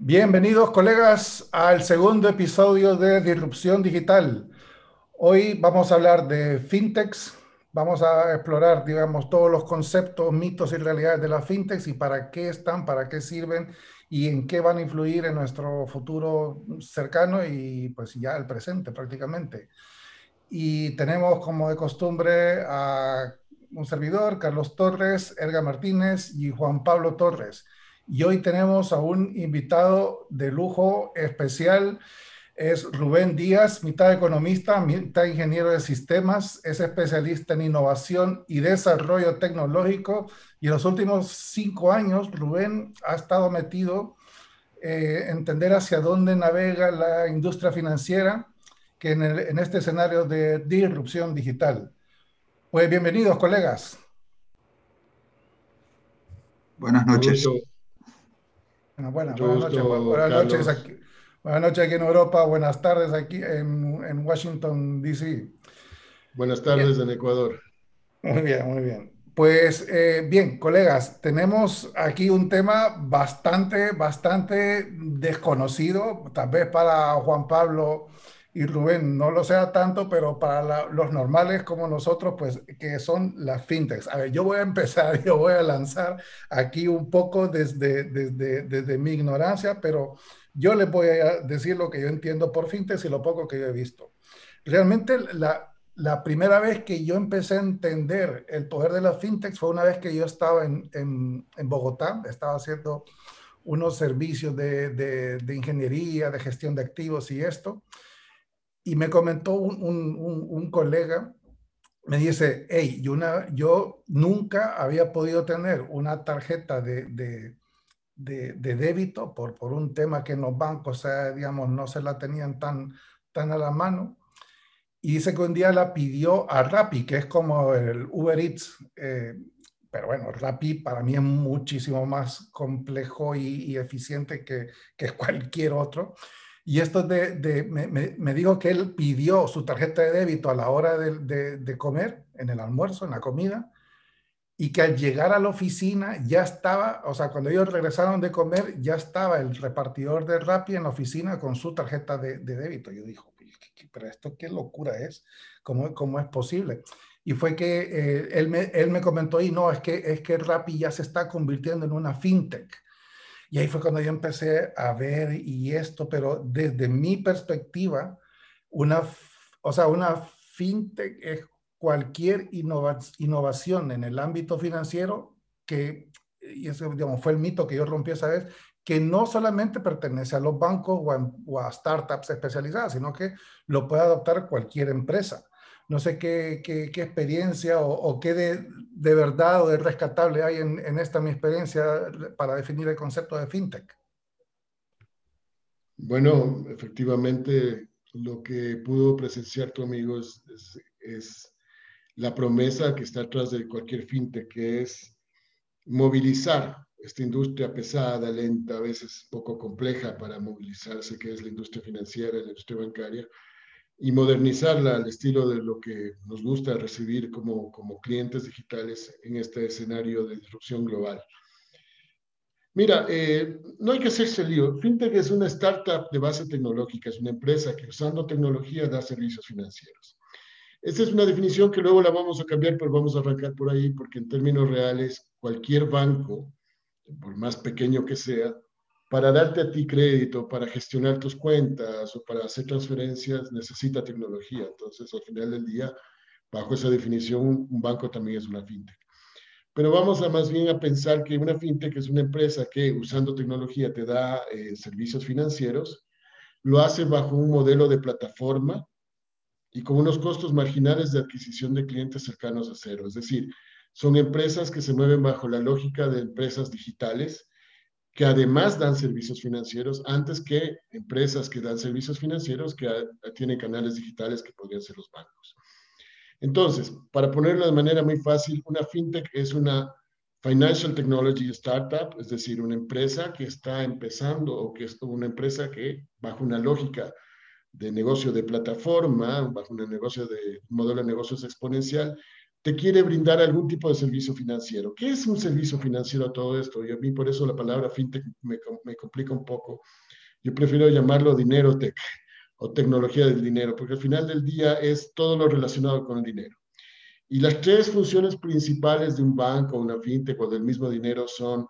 Bienvenidos colegas al segundo episodio de Disrupción Digital. Hoy vamos a hablar de fintechs, vamos a explorar, digamos, todos los conceptos, mitos y realidades de las fintechs y para qué están, para qué sirven y en qué van a influir en nuestro futuro cercano y pues ya el presente prácticamente. Y tenemos como de costumbre a un servidor, Carlos Torres, Erga Martínez y Juan Pablo Torres. Y hoy tenemos a un invitado de lujo especial. Es Rubén Díaz, mitad economista, mitad ingeniero de sistemas, es especialista en innovación y desarrollo tecnológico. Y en los últimos cinco años, Rubén ha estado metido eh, en entender hacia dónde navega la industria financiera, que en, en este escenario de disrupción digital. Pues bienvenidos, colegas. Buenas noches. Buenas, noches. Buenas noches, aquí, buenas noches aquí en Europa, buenas tardes aquí en, en Washington, D.C. Buenas tardes en Ecuador. Muy bien, muy bien. Pues eh, bien, colegas, tenemos aquí un tema bastante, bastante desconocido, tal vez para Juan Pablo y Rubén no lo sea tanto, pero para los normales como nosotros, pues que son las fintechs. A ver, yo voy a empezar, yo voy a lanzar aquí un poco desde, desde, desde mi ignorancia, pero yo les voy a decir lo que yo entiendo por fintechs y lo poco que yo he visto. Realmente la, la primera vez que yo empecé a entender el poder de las fintechs fue una vez que yo estaba en, en, en Bogotá, estaba haciendo unos servicios de, de, de, ingeniería, de gestión de activos y esto. Y me comentó un, un, un colega, me dice, hey, yo, una, yo nunca había podido tener una tarjeta de, de, de, de débito por, por un tema que en los bancos, sea, digamos, no se la tenían tan, tan a la mano. Y dice que un día la pidió a Rappi, que es como el Uber Eats. Eh, pero bueno, Rappi para mí es muchísimo más complejo y, y eficiente que, que, cualquier otro. Y esto de, de me, me, me, dijo que él pidió su tarjeta de débito a la hora de, de, comer, en el almuerzo, en la comida, y que al llegar a la oficina ya estaba, o sea, cuando ellos regresaron de comer, ya estaba el repartidor de Rappi en la oficina con su tarjeta de, débito. Yo dijo, pero esto qué locura es, ¿cómo, cómo es posible? Y fue que eh, él, me, él me comentó, y no, es que, es que Rappi ya se está convirtiendo en una fintech y ahí fue cuando yo empecé a ver y esto, pero desde mi perspectiva, una, o sea, una fintech es cualquier innova, innovación en el ámbito financiero que, y eso digamos, fue el mito que yo rompí esa vez, que no solamente pertenece a los bancos o a, o a startups especializadas, sino que lo puede adoptar cualquier empresa. No sé qué, experiencia o, qué de, verdad o de rescatable hay en, esta mi experiencia para definir el concepto de fintech. Bueno, efectivamente, lo que pudo presenciar tu amigo es, es, es la promesa que está atrás de cualquier fintech, que es movilizar esta industria pesada, lenta, a veces poco compleja para movilizarse, que es la industria financiera, la industria bancaria, y modernizarla al estilo de lo que nos gusta recibir como, como clientes digitales en este escenario de disrupción global. Mira, eh, no hay que hacerse lío. FinTech es una startup de base tecnológica, es una empresa que usando tecnología da servicios financieros. Esta es una definición que luego la vamos a cambiar, pero vamos a arrancar por ahí, porque en términos reales, cualquier banco, por más pequeño que sea, para darte a ti crédito, para gestionar tus cuentas o para hacer transferencias, necesita tecnología. Entonces, al final del día, bajo esa definición, un banco también es una fintech. Pero vamos a más bien a pensar que una fintech es una empresa que usando tecnología te da eh, servicios financieros, lo hace bajo un modelo de plataforma y con unos costos marginales de adquisición de clientes cercanos a cero. Es decir, son empresas que se mueven bajo la lógica de empresas digitales que además dan servicios financieros antes que empresas que dan servicios financieros que tienen canales digitales que podrían ser los bancos. Entonces, para ponerlo de manera muy fácil, una fintech es una financial technology startup, es decir, una empresa que está empezando o que es una empresa que bajo una lógica de negocio de plataforma, bajo un negocio de modelo de negocios exponencial, te quiere brindar algún tipo de servicio financiero. ¿Qué es un servicio financiero a todo esto? Y a mí por eso la palabra fintech me, me complica un poco. Yo prefiero llamarlo dinero tech o tecnología del dinero, porque al final del día es todo lo relacionado con el dinero. Y las tres funciones principales de un banco, una fintech o del mismo dinero son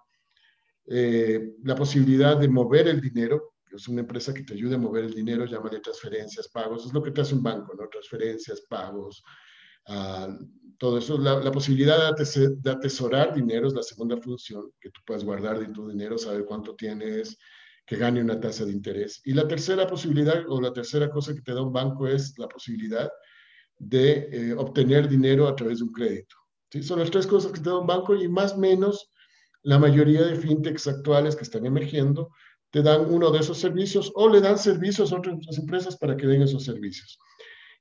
eh, la posibilidad de mover el dinero, es una empresa que te ayude a mover el dinero, llámale transferencias, pagos, es lo que te hace un banco, ¿no? Transferencias, pagos, uh, todo eso. La, la posibilidad de, de, atesorar dinero es la segunda función, que tú puedas guardar de tu dinero, saber cuánto tienes, que gane una tasa de interés. Y la tercera posibilidad o la tercera cosa que te da un banco es la posibilidad de eh, obtener dinero a través de un crédito. ¿sí? Son las tres cosas que te da un banco y más o menos la mayoría de fintechs actuales que están emergiendo te dan uno de esos servicios o le dan servicios a otras empresas para que den esos servicios.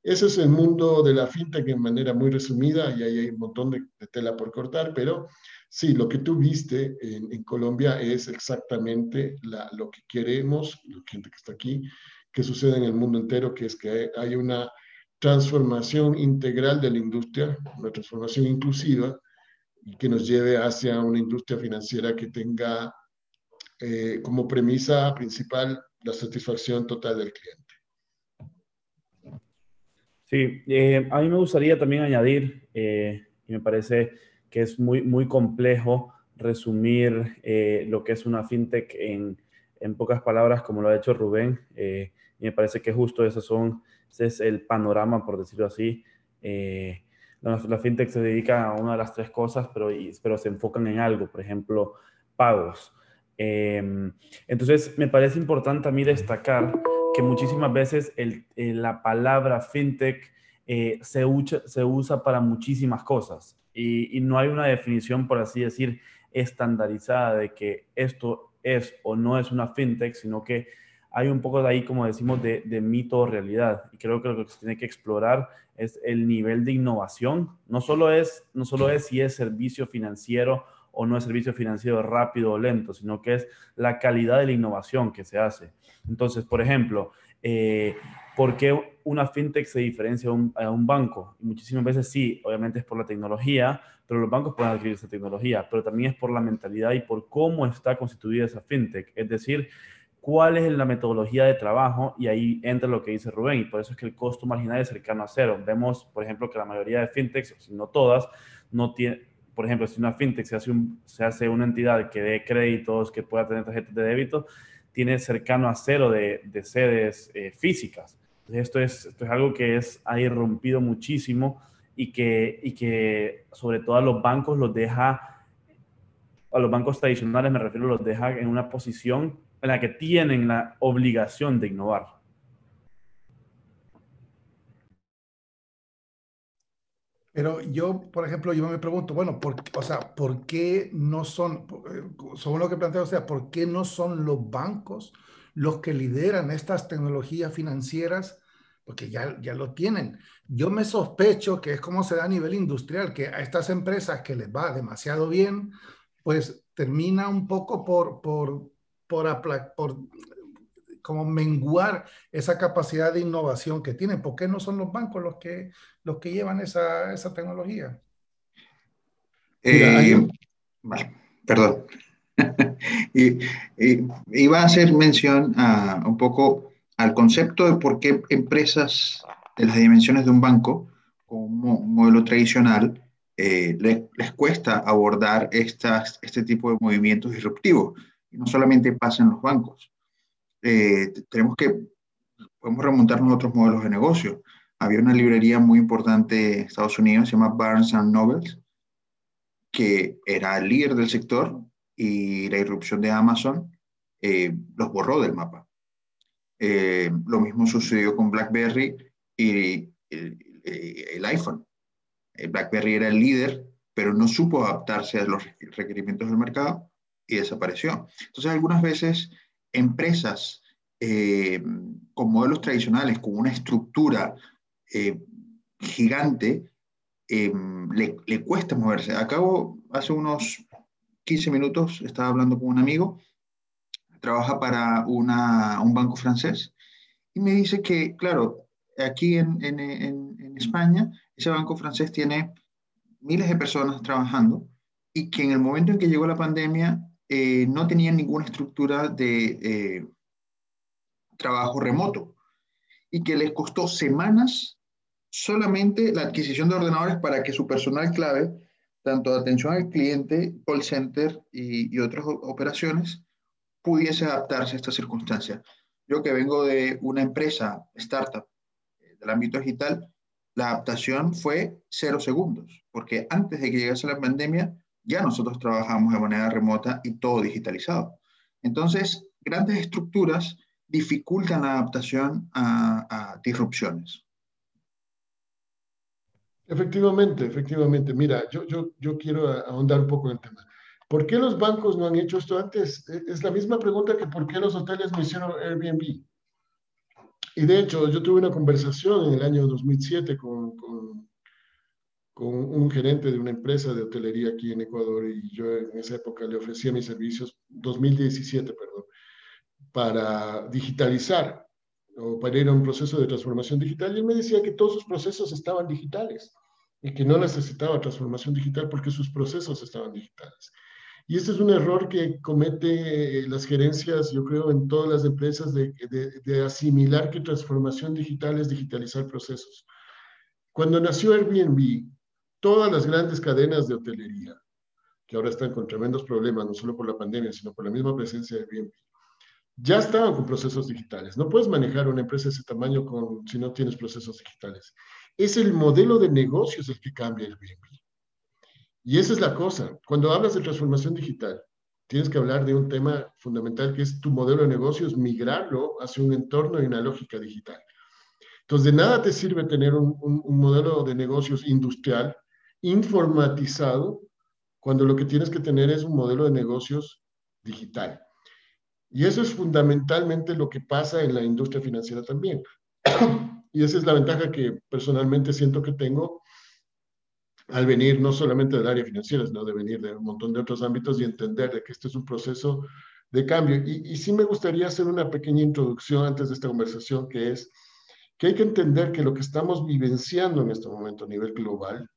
Ese es el mundo de la fintech en manera muy resumida y ahí hay un montón de, de tela por cortar, pero Sí, lo que tú viste en, Colombia es exactamente lo que queremos, la gente que está aquí, que sucede en el mundo entero, que es que hay una transformación integral de la industria, una transformación inclusiva, y que nos lleve hacia una industria financiera que tenga eh, como premisa principal la satisfacción total del cliente. Sí, eh, a mí me gustaría también añadir, eh, y me parece que es muy, muy complejo resumir eh, lo que es una fintech en, en, pocas palabras, como lo ha hecho Rubén. Y me parece que justo eso son, ese es el panorama, por decirlo así. Eh, la, fintech se dedica a una de las tres cosas, pero, pero se enfocan en algo, por ejemplo, pagos. entonces, me parece importante a mí destacar que muchísimas veces el, la palabra fintech se, usa, se usa para muchísimas cosas y, no hay una definición, por así decir, estandarizada de que esto es o no es una fintech, sino que hay un poco de ahí, como decimos, de, mito o realidad. Y creo que lo que se tiene que explorar es el nivel de innovación. No solo es, no solo es si es servicio financiero o no es servicio financiero rápido o lento, sino que es la calidad de la innovación que se hace. Entonces, por ejemplo, eh, ¿Por qué una fintech se diferencia a un, banco? muchísimas veces sí, obviamente es por la tecnología, pero los bancos pueden adquirir esa tecnología, pero también es por la mentalidad y por cómo está constituida esa fintech. Es decir, cuál es la metodología de trabajo y ahí entra lo que dice Rubén y por eso es que el costo marginal es cercano a cero. Vemos, por ejemplo, que la mayoría de fintechs, si no todas, no tiene, por ejemplo, si una fintech se hace, se hace una entidad que dé créditos, que pueda tener tarjetas de débito, tiene cercano a cero de, sedes eh, físicas. Esto es, esto es algo que es, ha irrumpido muchísimo y que, y que sobre todo a los bancos los deja, a los bancos tradicionales me refiero, los deja en una posición en la que tienen la obligación de innovar. Pero yo, por ejemplo, yo me pregunto, bueno, por, o sea, ¿por qué no son, eh, según lo que planteo, o sea, ¿por qué no son los bancos los que lideran estas tecnologías financieras, porque ya, ya lo tienen. Yo me sospecho que es como se da a nivel industrial, que a estas empresas que les va demasiado bien, pues termina un poco por, por, por, por como menguar esa capacidad de innovación que tienen. ¿Por qué no son los bancos los que, los que llevan esa, esa tecnología? Eh, perdón. y, iba a hacer mención a, un poco al concepto de por qué empresas de las dimensiones de un banco, como un modelo tradicional, eh, les, cuesta abordar estas, este tipo de movimientos disruptivos. Y no solamente pasa en los bancos. Eh, tenemos que, podemos remontarnos a otros modelos de negocio. Había una librería muy importante en Estados Unidos, se llama Barnes Nobles, que era el líder del sector, y la irrupción de Amazon eh, los borró del mapa. Eh, lo mismo sucedió con BlackBerry y el, iPhone. El BlackBerry era el líder, pero no supo adaptarse a los requerimientos del mercado y desapareció. Entonces, algunas veces empresas eh, con modelos tradicionales, con una estructura gigante, le, le, cuesta moverse. Acabo hace unos 15 minutos estaba hablando con un amigo, trabaja para una, un banco francés, y me dice que, claro, aquí en, España, ese banco francés tiene miles de personas trabajando y que en el momento en que llegó la pandemia eh, no tenían ninguna estructura de eh, trabajo remoto y que les costó semanas solamente la adquisición de ordenadores para que su personal clave, tanto de atención al cliente, call center y, y otras operaciones, pudiese adaptarse a esta circunstancia. Yo que vengo de una empresa, startup, eh, del ámbito digital, la adaptación fue cero segundos, porque antes de que llegase la pandemia, ya nosotros trabajamos de manera remota y todo digitalizado. Entonces, grandes estructuras dificultan la adaptación a, disrupciones. Efectivamente, efectivamente. Mira, yo, yo, yo quiero ahondar un poco en el tema. ¿Por qué los bancos no han hecho esto antes? E, es la misma pregunta que por qué los hoteles no hicieron Airbnb. Y de hecho, yo tuve una conversación en el año 2007 con, con, con, un gerente de una empresa de hotelería aquí en Ecuador y yo en esa época le ofrecía mis servicios, 2017, perdón, para digitalizar o para ir a un proceso de transformación digital. Y él me decía que todos sus procesos estaban digitales y que no necesitaba transformación digital porque sus procesos estaban digitales. Y este es un error que comete las gerencias, yo creo, en todas las empresas, de, de, asimilar que transformación digital es digitalizar procesos. Cuando nació Airbnb, todas las grandes cadenas de hotelería, que ahora están con tremendos problemas, no solo por la pandemia, sino por la misma presencia de Airbnb, ya estaban con procesos digitales. No puedes manejar una empresa de ese tamaño con, si no tienes procesos digitales. Es el modelo de negocios el que cambia Airbnb. Y esa es la cosa. Cuando hablas de transformación digital, tienes que hablar de un tema fundamental que es tu modelo de negocios, migrarlo hacia un entorno y una lógica digital. Entonces, de nada te sirve tener un, un, modelo de negocios industrial informatizado cuando lo que tienes que tener es un modelo de negocios digital. Y eso es fundamentalmente lo que pasa en la industria financiera también. y esa es la ventaja que personalmente siento que tengo al venir no solamente del área financiera, sino de venir de un montón de otros ámbitos y entender de que este es un proceso de cambio. Y, y sí me gustaría hacer una pequeña introducción antes de esta conversación, que es que hay que entender que lo que estamos vivenciando en este momento a nivel global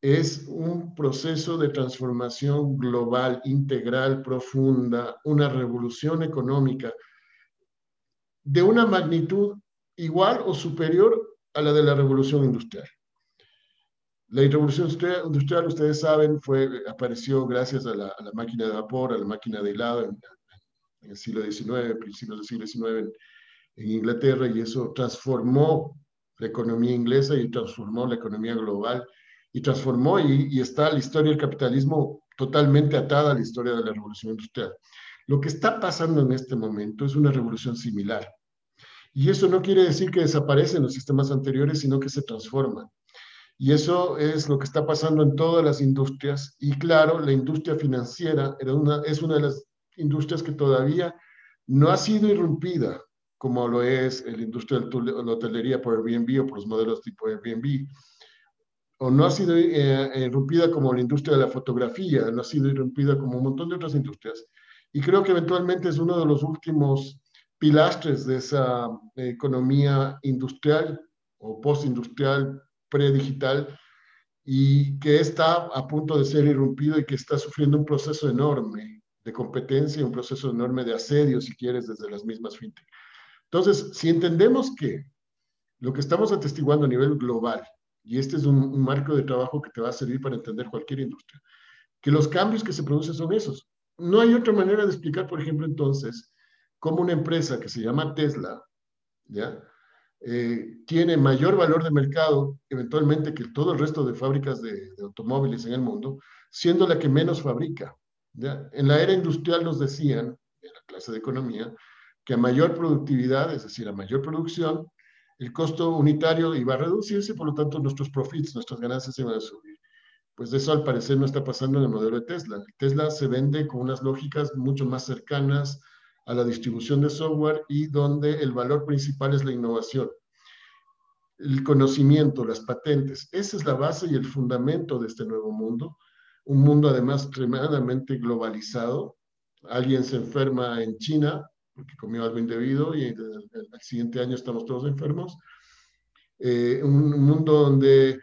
es un proceso de transformación global, integral, profunda, una revolución económica de una magnitud igual o superior a la de la revolución industrial. La revolución industrial, ustedes saben, fue, apareció gracias a la, máquina de vapor, a la máquina de hilado en, el siglo XIX, principios del siglo XIX en, Inglaterra, y eso transformó la economía inglesa y transformó la economía global, y transformó, y, está la historia del capitalismo totalmente atada a la historia de la revolución industrial. Lo que está pasando en este momento es una revolución similar. Y eso no quiere decir que desaparecen los sistemas anteriores, sino que se transforman. Y eso es lo que está pasando en todas las industrias. Y claro, la industria financiera era una, es una de las industrias que todavía no ha sido irrumpida, como lo es la industria de la hotelería por Airbnb o por los modelos tipo Airbnb. O no ha sido eh, irrumpida como la industria de la fotografía, no ha sido irrumpida como un montón de otras industrias. Y creo que eventualmente es uno de los últimos pilastres de esa economía industrial o postindustrial predigital y que está a punto de ser irrumpido y que está sufriendo un proceso enorme de competencia, un proceso enorme de asedio, si quieres, desde las mismas fintech. Entonces, si entendemos que lo que estamos atestiguando a nivel global, y este es un, marco de trabajo que te va a servir para entender cualquier industria, que los cambios que se producen son esos. No hay otra manera de explicar, por ejemplo, entonces, cómo una empresa que se llama Tesla, ¿ya? Eh, tiene mayor valor de mercado eventualmente que todo el resto de fábricas de, automóviles en el mundo, siendo la que menos fabrica. En la era industrial nos decían, en la clase de economía, que a mayor productividad, es decir, a mayor producción, el costo unitario iba a reducirse, por lo tanto nuestros profits, nuestras ganancias iban a subir. Pues eso al parecer no está pasando en el modelo de Tesla. Tesla se vende con unas lógicas mucho más cercanas a la distribución de software y donde el valor principal es la innovación. El conocimiento, las patentes, esa es la base y el fundamento de este nuevo mundo. Un mundo además extremadamente globalizado. Alguien se enferma en China porque comió algo indebido y el, siguiente año estamos todos enfermos. Eh, un mundo donde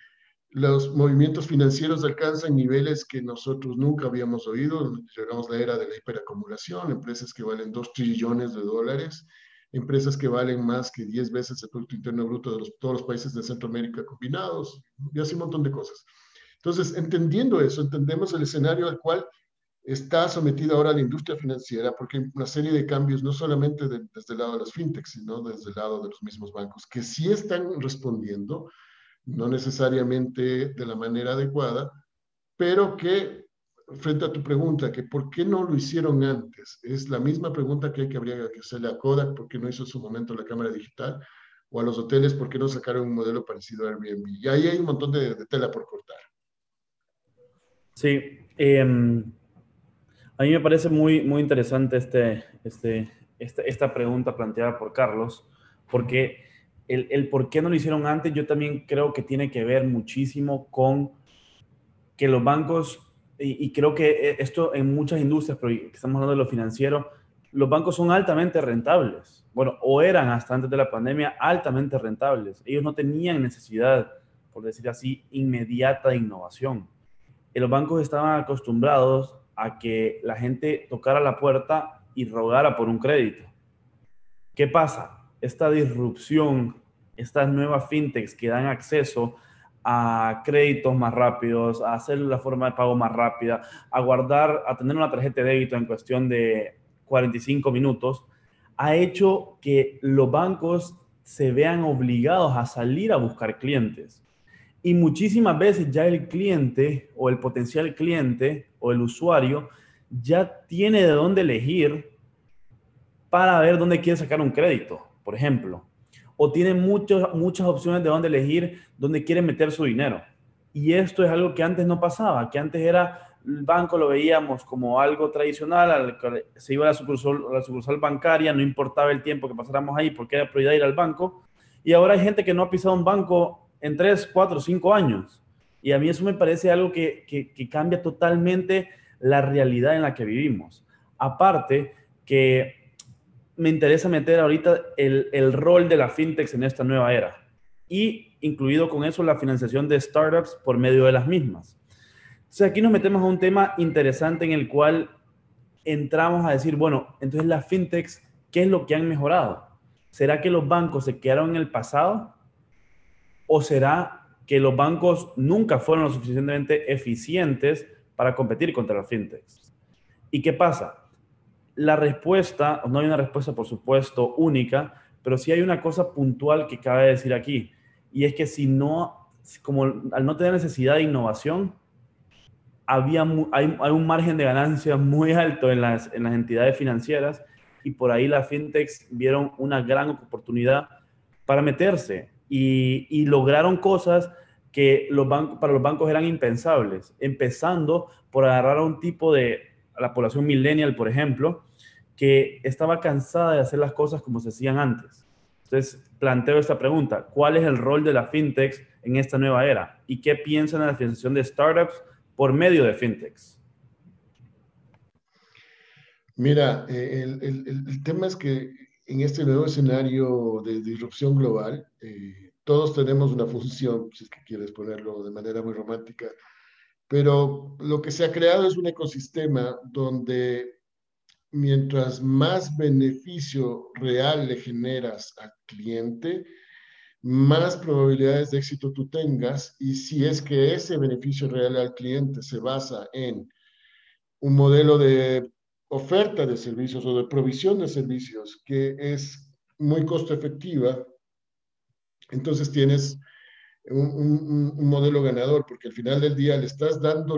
los movimientos financieros alcanzan niveles que nosotros nunca habíamos oído. Llegamos a la era de la hiperacumulación, empresas que valen 2 trillones de dólares, empresas que valen más que 10 veces el Producto Interno Bruto de todos los países de Centroamérica combinados, y así un montón de cosas. Entonces, entendiendo eso, entendemos el escenario al cual está sometida ahora la industria financiera, porque hay una serie de cambios, no solamente desde el lado de las fintechs, sino desde el lado de los mismos bancos, que sí están respondiendo, no necesariamente de la manera adecuada, pero que frente a tu pregunta, que por qué no lo hicieron antes, es la misma pregunta que, hay que habría que hacerle a Kodak, por qué no hizo en su momento la cámara digital, o a los hoteles, por qué no sacaron un modelo parecido a Airbnb. Y ahí hay un montón de, tela por cortar. Sí, em, a mí me parece muy, muy interesante este, este, esta, esta pregunta planteada por Carlos, porque el, el, por qué no lo hicieron antes, yo también creo que tiene que ver muchísimo con que los bancos, y, creo que e, esto en muchas industrias, pero estamos hablando de lo financiero, los bancos son altamente rentables. Bueno, o eran hasta antes de la pandemia altamente rentables. Ellos no tenían necesidad, por decir así, inmediata de innovación. Y los bancos estaban acostumbrados a que la gente tocara la puerta y rogara por un crédito. ¿Qué pasa? esta disrupción, estas nuevas fintechs que dan acceso a créditos más rápidos, a hacer la forma de pago más rápida, a guardar, a tener una tarjeta de débito en cuestión de 45 minutos, ha hecho que los bancos se vean obligados a salir a buscar clientes. Y muchísimas veces ya el cliente o el potencial cliente o el usuario ya tiene de dónde elegir para ver dónde quiere sacar un crédito por ejemplo, o muchos, muchas opciones de dónde elegir, dónde quieren meter su dinero. Y esto es algo que antes no pasaba, que antes era el banco lo veíamos como algo tradicional, se iba a la sucursal, a la sucursal bancaria, no importaba el tiempo que pasáramos ahí porque era prioridad ir al banco. Y ahora hay gente que no ha pisado un banco en 3, 4, 5 años. Y a mí eso me parece algo que, que, cambia totalmente la realidad en la que vivimos. Aparte que me interesa meter ahorita el, el rol de la fintech en esta nueva era y incluido con eso la financiación de startups por medio de las mismas. Entonces aquí nos metemos a un tema interesante en el cual entramos a decir, bueno, entonces las fintechs, ¿qué es lo que han mejorado? ¿Será que los bancos se quedaron en el pasado? ¿O será que los bancos nunca fueron lo suficientemente eficientes para competir contra las fintechs? ¿Y qué pasa? la respuesta, no hay una respuesta por supuesto única, pero sí hay una cosa puntual que cabe decir aquí, y es que si no, como al no tener necesidad de innovación, había, hay, un margen de ganancia muy alto en las, en las entidades financieras y por ahí las fintechs vieron una gran oportunidad para meterse y, y lograron cosas que los bancos, para los bancos eran impensables, empezando por agarrar a un tipo de, a la población millennial, por ejemplo, que estaba cansada de hacer las cosas como se hacían antes. Entonces, planteo esta pregunta, ¿cuál es el rol de la fintechs en esta nueva era? ¿Y qué piensan en la financiación de startups por medio de fintechs? Mira, eh, el, tema es que en este nuevo escenario de disrupción global, eh, todos tenemos una función, si es que quieres ponerlo de manera muy romántica, pero lo que se ha creado es un ecosistema donde mientras más beneficio real le generas al cliente, más probabilidades de éxito tú tengas y si es que ese beneficio real al cliente se basa en un modelo de oferta de servicios o de provisión de servicios que es muy costo efectiva, entonces tienes un, modelo ganador, porque al final del día le estás dando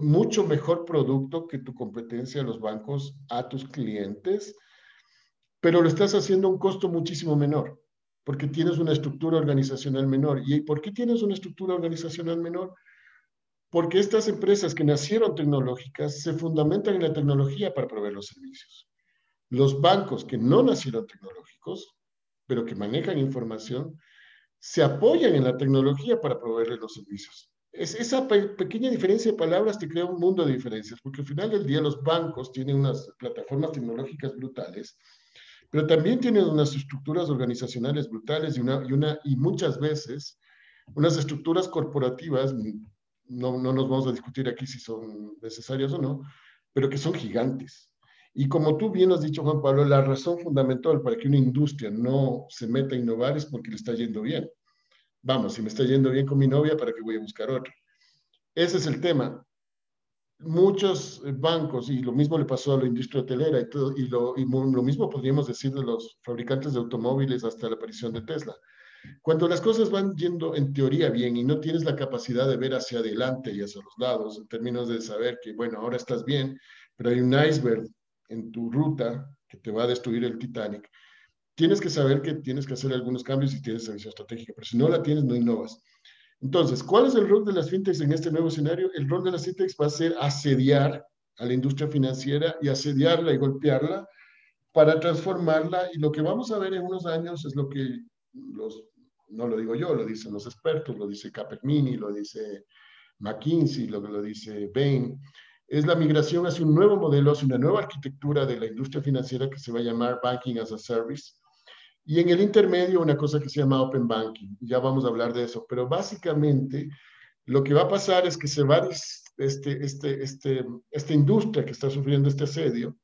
mucho mejor producto que tu competencia a los bancos a tus clientes, pero lo estás haciendo a un costo muchísimo menor, porque tienes una estructura organizacional menor. ¿Y por qué tienes una estructura organizacional menor? Porque estas empresas que nacieron tecnológicas se fundamentan en la tecnología para proveer los servicios. Los bancos que no nacieron tecnológicos, pero que manejan información, se apoyan en la tecnología para proveerles los servicios. Es, esa pequeña diferencia de palabras te crea un mundo de diferencias, porque al final del día los bancos tienen unas plataformas tecnológicas brutales, pero también tienen unas estructuras organizacionales brutales y, una, y, una, y muchas veces unas estructuras corporativas, no, no nos vamos a discutir aquí si son necesarias o no, pero que son gigantes. Y como tú bien has dicho, Juan Pablo, la razón fundamental para que una industria no se meta a innovar es porque le está yendo bien. Vamos, si me está yendo bien con mi novia, ¿para qué voy a buscar otra? Ese es el tema. Muchos bancos, y lo mismo le pasó a la industria hotelera, y, todo, y, lo, y lo mismo podríamos decir de los fabricantes de automóviles hasta la aparición de Tesla. Cuando las cosas van yendo en teoría bien y no tienes la capacidad de ver hacia adelante y hacia los lados, en términos de saber que, bueno, ahora estás bien, pero hay un iceberg en tu ruta que te va a destruir el Titanic, tienes que saber que tienes que hacer algunos cambios y tienes esa visión estratégica, pero si no la tienes, no innovas. Entonces, ¿cuál es el rol de las fintechs en este nuevo escenario? El rol de las fintechs va a ser asediar a la industria financiera y asediarla y golpearla para transformarla. Y lo que vamos a ver en unos años es lo que los, no lo digo yo, lo dicen los expertos, lo dice Capgemini, lo dice McKinsey, lo lo dice Bain, es la migración hacia un nuevo modelo, hacia una nueva arquitectura de la industria financiera que se va a llamar Banking as a Service y en el intermedio, una cosa que se llama Open Banking. Ya vamos a hablar de eso. Pero básicamente, lo que va a pasar es que se va este, este, este, esta industria que está sufriendo este asedio,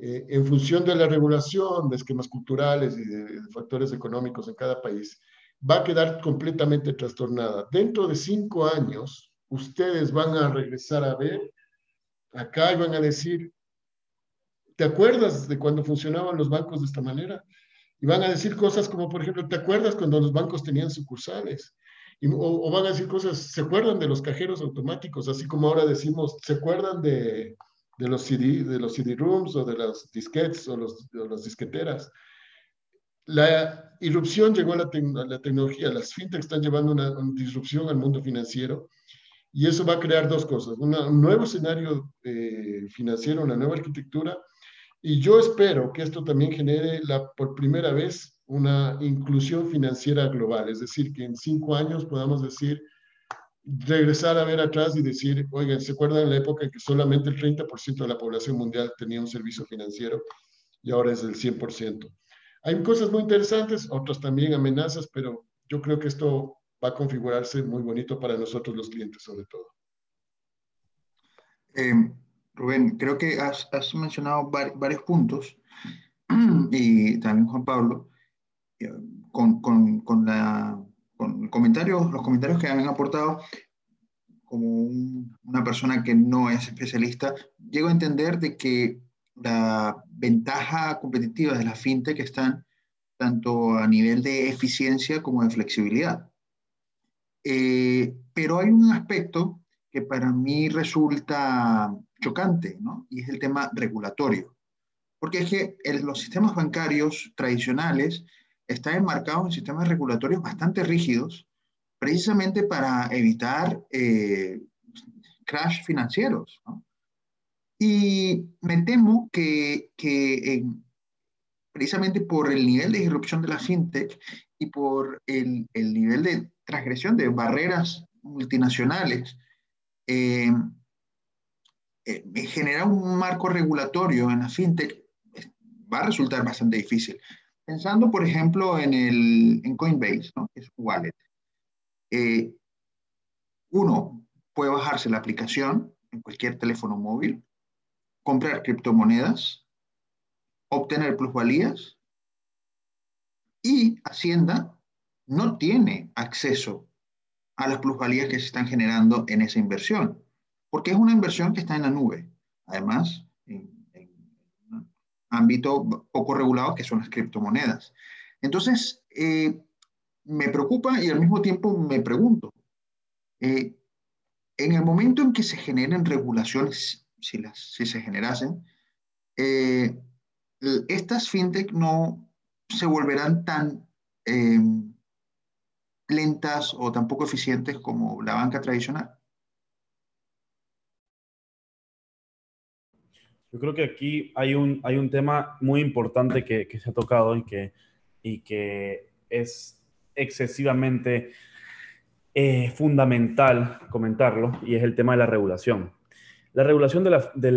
eh, en función de la regulación, de esquemas culturales y de, factores económicos en cada país, va a quedar completamente trastornada. Dentro de cinco años, ustedes van a regresar a ver acá y van a decir, ¿te acuerdas de cuando funcionaban los bancos de esta manera? Y van a decir cosas como, por ejemplo, ¿te acuerdas cuando los bancos tenían sucursales? O, van a decir cosas, ¿se acuerdan de los cajeros automáticos? Así como ahora decimos, ¿se acuerdan de, de los CD, de los CD rooms o de los disquetes o, de las disqueteras? La irrupción llegó a la, la, tecnología, las fintechs están llevando una, disrupción al mundo financiero y eso va a crear dos cosas, un nuevo escenario eh, financiero, una nueva arquitectura. Y yo espero que esto también genere la, por primera vez una inclusión financiera global, es decir, que en cinco años podamos decir, regresar a ver atrás y decir, oigan, ¿se acuerdan de la época en que solamente el 30% de la población mundial tenía un servicio financiero y ahora es el 100%? Hay cosas muy interesantes, otras también amenazas, pero yo creo que esto va a configurarse muy bonito para nosotros los clientes sobre todo. Eh, Rubén, creo que has, mencionado varios puntos y también Juan Pablo, eh, con, con, la, con comentarios, los comentarios que han aportado como una persona que no es especialista, llego a entender de que la ventaja competitiva de la fintech están tanto a nivel de eficiencia como de flexibilidad. Eh, pero hay un aspecto que para mí resulta chocante, ¿no? Y es el tema regulatorio. Porque es que los sistemas bancarios tradicionales están enmarcados en sistemas regulatorios bastante rígidos, precisamente para evitar eh, crash financieros. ¿no? Y me temo que, que precisamente por el nivel de disrupción de la fintech y por el, el nivel de transgresión de barreras multinacionales, eh, eh, generar un marco regulatorio en la fintech va a resultar bastante difícil. Pensando, por ejemplo, en, el, en Coinbase, ¿no? que es wallet. Eh, uno puede bajarse la aplicación en cualquier teléfono móvil, comprar criptomonedas, obtener plusvalías y Hacienda no tiene acceso a las plusvalías que se están generando en esa inversión porque es una inversión que está en la nube. Además, en, un ámbito poco regulado que son las criptomonedas. Entonces, eh, me preocupa y al mismo tiempo me pregunto, eh, en el momento en que se generen regulaciones, si, las, si se generasen, eh, estas fintech no se volverán tan lentas o tan poco eficientes como la banca tradicional. Yo creo que aquí hay un, hay un tema muy importante que, que se ha tocado y que, y que es excesivamente eh, fundamental comentarlo, y es el tema de la regulación. La regulación de, la, de,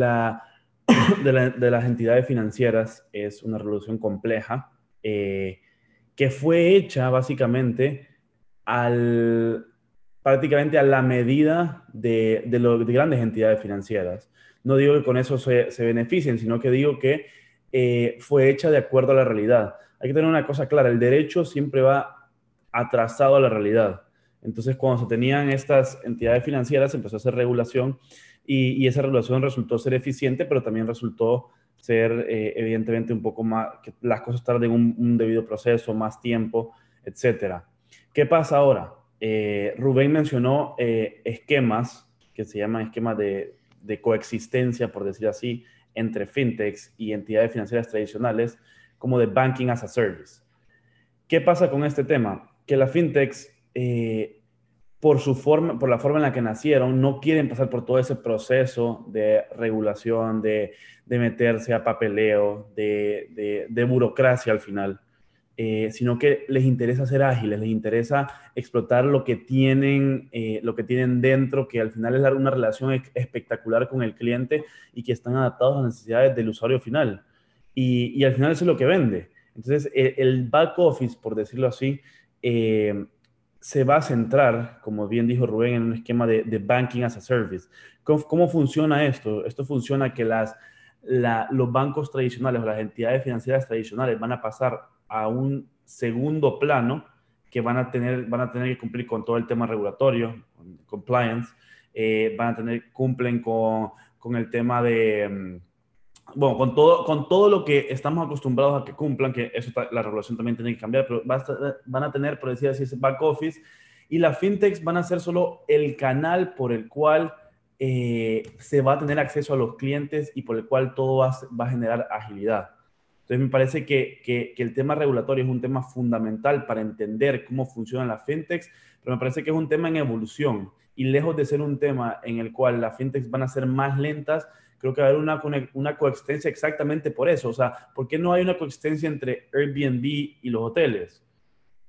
la, de, las entidades financieras es una regulación compleja eh, que fue hecha básicamente al, prácticamente a la medida de, de, de, grandes entidades financieras. No digo que con eso se, se beneficien, sino que digo que eh, fue hecha de acuerdo a la realidad. Hay que tener una cosa clara, el derecho siempre va atrasado a la realidad. Entonces, cuando se tenían estas entidades financieras, empezó a hacer regulación y, esa regulación resultó ser eficiente, pero también resultó ser eh, evidentemente un poco más, que las cosas tarden un, debido proceso, más tiempo, etcétera. ¿Qué pasa ahora? Eh, Rubén mencionó eh, esquemas que se llaman esquemas de, de, coexistencia, por decir así, entre fintechs y entidades financieras tradicionales, como de banking as a service. ¿Qué pasa con este tema? Que las fintechs, por, su forma, por la forma en la que nacieron, no quieren pasar por todo ese proceso de regulación, de, de meterse a papeleo, de, de, burocracia al final. Eh, sino que les interesa ser ágiles, les interesa explotar lo que tienen, eh, lo que tienen dentro, que al final es una relación espectacular con el cliente y que están adaptados a las necesidades del usuario final. Y, y al final eso es lo que vende. Entonces, el, el back office, por decirlo así, eh, se va a centrar, como bien dijo Rubén, en un esquema de, banking as a service. ¿Cómo, ¿Cómo, funciona esto? Esto funciona que los bancos tradicionales o las entidades financieras tradicionales van a pasar a un segundo plano que van a tener, van a tener que cumplir con todo el tema regulatorio, compliance, eh, van a tener, cumplen con, con el tema de, mm, bueno, con todo, con todo lo que estamos acostumbrados a que cumplan, que eso la regulación también tiene que cambiar, pero van a tener, por decir así, ese back office, y las fintechs van a ser solo el canal por el cual eh, se va a tener acceso a los clientes y por el cual todo va, va a generar agilidad. Entonces, me parece que, que, que, el tema regulatorio es un tema fundamental para entender cómo funcionan las fintechs, pero me parece que es un tema en evolución y lejos de ser un tema en el cual las fintechs van a ser más lentas, creo que va a haber una, una coexistencia exactamente por eso. O sea, ¿por qué no hay una coexistencia entre Airbnb y los hoteles?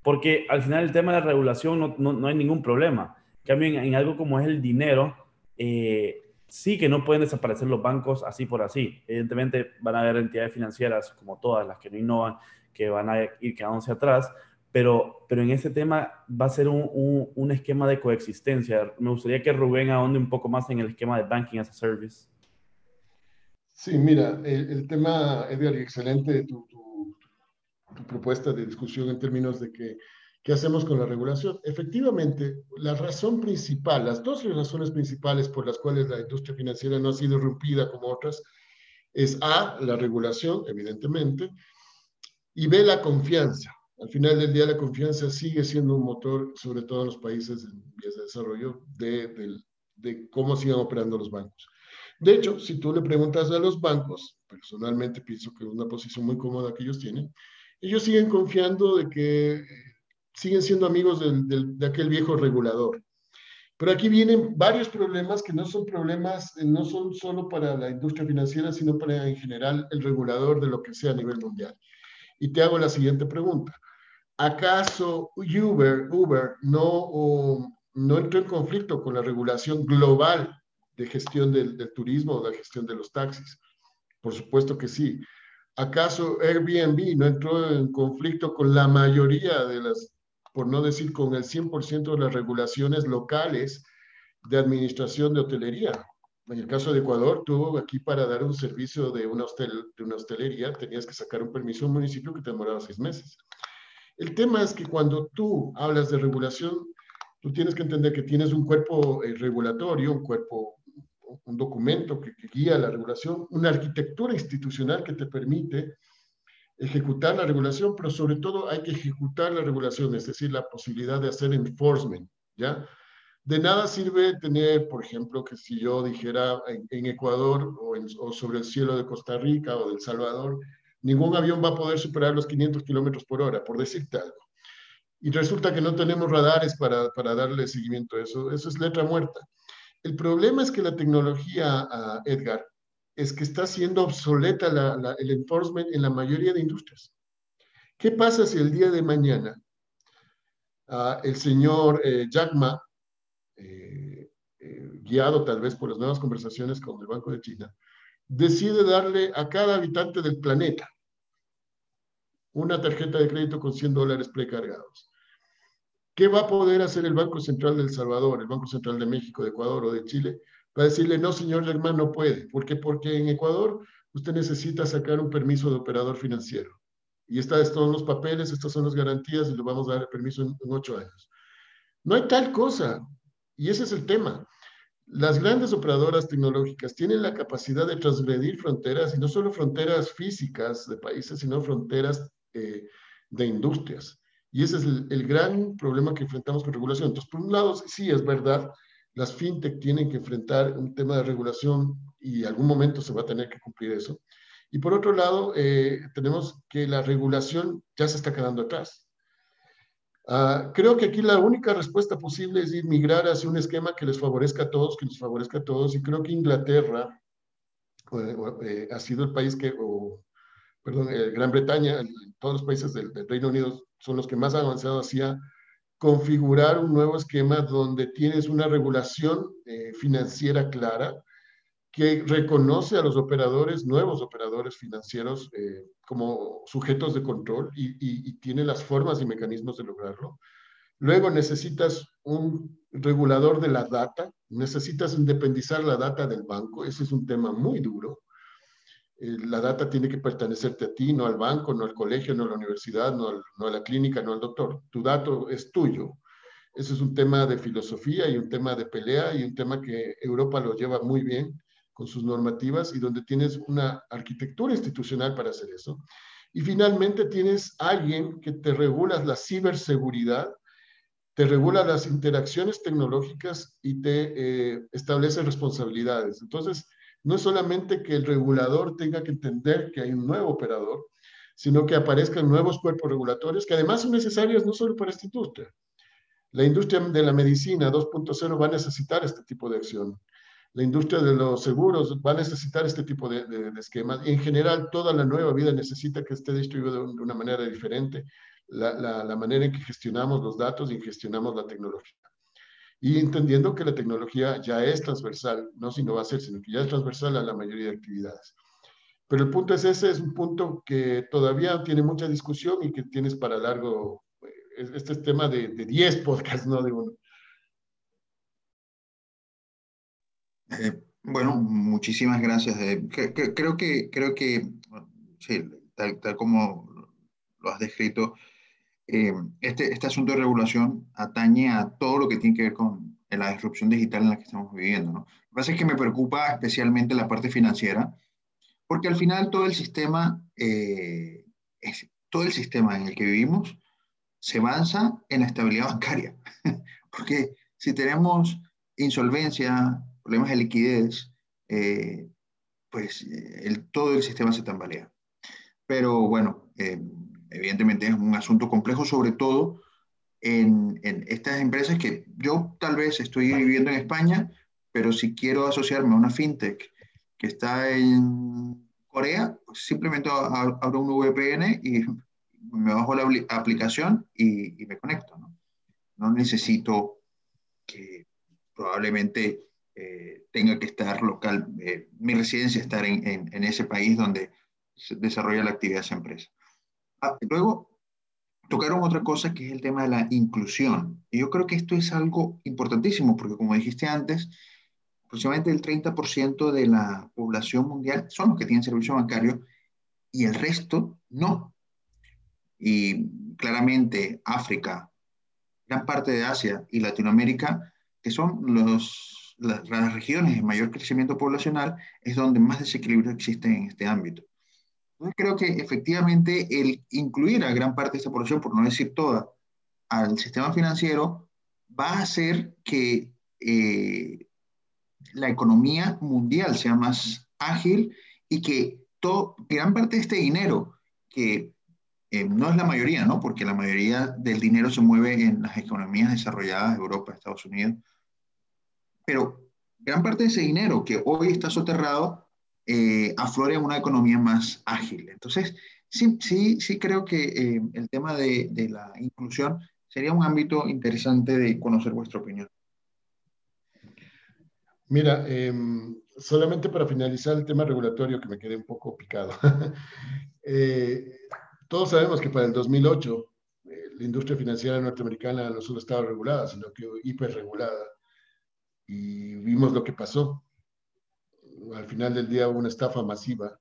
Porque al final el tema de la regulación no, no, no hay ningún problema. En cambio, en, en, algo como es el dinero, eh, sí que no pueden desaparecer los bancos así por así. Evidentemente van a haber entidades financieras como todas las que no innovan, que van a ir quedándose atrás, pero, pero en este tema va a ser un, un, un, esquema de coexistencia. Me gustaría que Rubén ahonde un poco más en el esquema de Banking as a Service. Sí, mira, el, el tema, Edgar, excelente tu, tu, tu propuesta de discusión en términos de que ¿Qué hacemos con la regulación? Efectivamente, la razón principal, las dos razones principales por las cuales la industria financiera no ha sido rompida como otras, es A, la regulación, evidentemente, y B, la confianza. Al final del día, la confianza sigue siendo un motor, sobre todo en los países en vías de desarrollo, de, de, de cómo sigan operando los bancos. De hecho, si tú le preguntas a los bancos, personalmente pienso que es una posición muy cómoda que ellos tienen, ellos siguen confiando de que siguen siendo amigos de aquel viejo regulador. Pero aquí vienen varios problemas que no son problemas, no son solo para la industria financiera, sino para en general el regulador de lo que sea a nivel mundial. Y te hago la siguiente pregunta. ¿Acaso Uber, Uber no, o, no entró en conflicto con la regulación global de gestión del, del turismo o de gestión de los taxis? Por supuesto que sí. ¿Acaso Airbnb no entró en conflicto con la mayoría de las por no decir con el 100% de las regulaciones locales de administración de hotelería. En el caso de Ecuador, tú aquí para dar un servicio de una, hostel, de una hostelería tenías que sacar un permiso a un municipio que te demoraba seis meses. El tema es que cuando tú hablas de regulación, tú tienes que entender que tienes un cuerpo eh, regulatorio, un cuerpo, un documento que, guía la regulación, una arquitectura institucional que te permite ejecutar la regulación, pero sobre todo hay que ejecutar la regulación, es decir, la posibilidad de hacer enforcement, ¿ya? De nada sirve tener, por ejemplo, que si yo dijera en, Ecuador o, sobre el cielo de Costa Rica o de El Salvador, ningún avión va a poder superar los 500 kilómetros por hora, por decirte algo. Y resulta que no tenemos radares para, para darle seguimiento a eso. Eso es letra muerta. El problema es que la tecnología, uh, Edgar, es que está siendo obsoleta la, el enforcement en la mayoría de industrias. ¿Qué pasa si el día de mañana uh, el señor eh, Jack Ma, eh, eh, guiado tal vez por las nuevas conversaciones con el Banco de China, decide darle a cada habitante del planeta una tarjeta de crédito con 100 dólares precargados? ¿Qué va a poder hacer el Banco Central de El Salvador, el Banco Central de México, de Ecuador o de Chile? Para decirle, no, señor Germán, no puede. ¿Por qué? Porque en Ecuador usted necesita sacar un permiso de operador financiero. Y estos son los papeles, estas son las garantías y le vamos a dar el permiso en, en ocho años. No hay tal cosa. Y ese es el tema. Las grandes operadoras tecnológicas tienen la capacidad de transgredir fronteras, y no solo fronteras físicas de países, sino fronteras eh, de industrias. Y ese es el, gran problema que enfrentamos con regulación. Entonces, por un lado, sí, es verdad, las fintech tienen que enfrentar un tema de regulación y algún momento se va a tener que cumplir eso. Y por otro lado, eh, tenemos que la regulación ya se está quedando atrás. Ah, creo que aquí la única respuesta posible es ir migrar hacia un esquema que les favorezca a todos, que nos favorezca a todos. Y creo que Inglaterra eh, ha sido el país que, o, perdón, eh, Gran Bretaña, todos los países del, Reino Unido son los que más han avanzado hacia configurar un nuevo esquema donde tienes una regulación eh, financiera clara, que reconoce a los operadores, nuevos operadores financieros, eh, como sujetos de control y, tiene las formas y mecanismos de lograrlo. Luego necesitas un regulador de la data, necesitas independizar la data del banco, ese es un tema muy duro. Eh, la data tiene que pertenecerte a ti, no al banco, no al colegio, no a la universidad, no, a la clínica, no al doctor. Tu dato es tuyo. Ese es un tema de filosofía y un tema de pelea y un tema que Europa lo lleva muy bien con sus normativas y donde tienes una arquitectura institucional para hacer eso. Y finalmente tienes alguien que te regula la ciberseguridad, te regula las interacciones tecnológicas y te eh, establece responsabilidades. Entonces, no es solamente que el regulador tenga que entender que hay un nuevo operador, sino que aparezcan nuevos cuerpos regulatorios que además son necesarios no solo para esta industria. La industria de la medicina 2.0 va a necesitar este tipo de acción la industria de los seguros va a necesitar este tipo de, esquemas. Y en general, toda la nueva vida necesita que esté distribuida de, una manera diferente, la, manera en que gestionamos los datos y gestionamos la tecnología. Y entendiendo que la tecnología ya es transversal, no si no va a ser, sino que ya es transversal a la mayoría de actividades. Pero el punto es ese, es un punto que todavía tiene mucha discusión y que tienes para largo, eh, este es tema de 10 podcasts, no de uno. Eh, bueno, muchísimas gracias. Eh, creo que, creo que sí, tal, como lo has descrito, eh, este, este asunto de regulación atañe a todo lo que tiene que ver con la disrupción digital en la que estamos viviendo. ¿no? Lo que pasa es que me preocupa especialmente la parte financiera, porque al final todo el sistema, es, todo el sistema en el que vivimos se avanza en la estabilidad bancaria, porque si tenemos insolvencia, problemas de liquidez, eh, pues eh, el, todo el sistema se tambalea. Pero bueno, eh, evidentemente es un asunto complejo, sobre todo en, estas empresas que yo tal vez estoy viviendo en España, pero si quiero asociarme a una fintech que está en Corea, pues simplemente abro un VPN y me bajo la aplicación y, me conecto. ¿no? no necesito que probablemente eh, tenga que estar local, eh, mi residencia estar en, en, ese país donde se desarrolla la actividad de esa empresa. Ah, luego, tocaron otra cosa que es el tema de la inclusión. Y yo creo que esto es algo importantísimo porque, como dijiste antes, aproximadamente el 30% de la población mundial son los que tienen servicio bancario y el resto no. Y claramente África, gran parte de Asia y Latinoamérica, que son los las regiones de mayor crecimiento poblacional es donde más desequilibrio existe en este ámbito. Entonces creo que efectivamente el incluir a gran parte de esta población, por no decir toda, al sistema financiero va a hacer que eh, la economía mundial sea más ágil y que todo, gran parte de este dinero, que eh, no es la mayoría, ¿no? porque la mayoría del dinero se mueve en las economías desarrolladas, Europa, Estados Unidos, pero gran parte de ese dinero que hoy está soterrado eh, aflora en una economía más ágil. Entonces, sí, sí, sí creo que eh, el tema de, de, la inclusión sería un ámbito interesante de conocer vuestra opinión. Mira, em, solamente para finalizar el tema regulatorio que me quedé un poco picado. eh, todos sabemos que para el 2008 eh, la industria financiera norteamericana no solo estaba regulada, sino que hiperregulada. Y vimos lo que pasó. Al final del día una estafa masiva.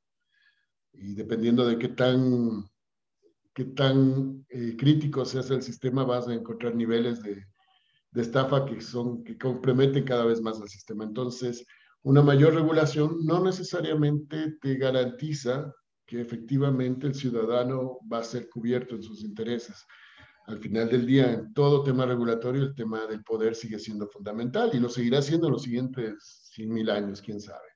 Y dependiendo de qué tan, qué tan eh, crítico se el sistema, vas a encontrar niveles de, de estafa que, son, que comprometen cada vez más al sistema. Entonces, una mayor regulación no necesariamente te garantiza que efectivamente el ciudadano va a ser cubierto en sus intereses. Al final del día, en todo tema regulatorio, el tema del poder sigue siendo fundamental y lo seguirá siendo en los siguientes 100 mil años, quién sabe.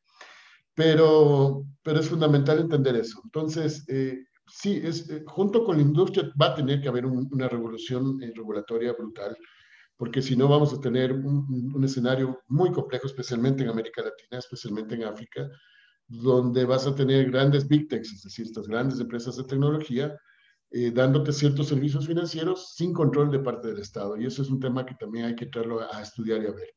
Pero, pero es fundamental entender eso. Entonces, eh, sí, es, eh, junto con la industria va a tener que haber una revolución eh, regulatoria brutal porque si no vamos a tener un, escenario muy complejo, especialmente en América Latina, especialmente en África, donde vas a tener grandes big techs, es decir, estas grandes empresas de tecnología, eh, dándote ciertos servicios financieros sin control de parte del Estado. Y eso es un tema que también hay que traerlo a estudiar y a ver.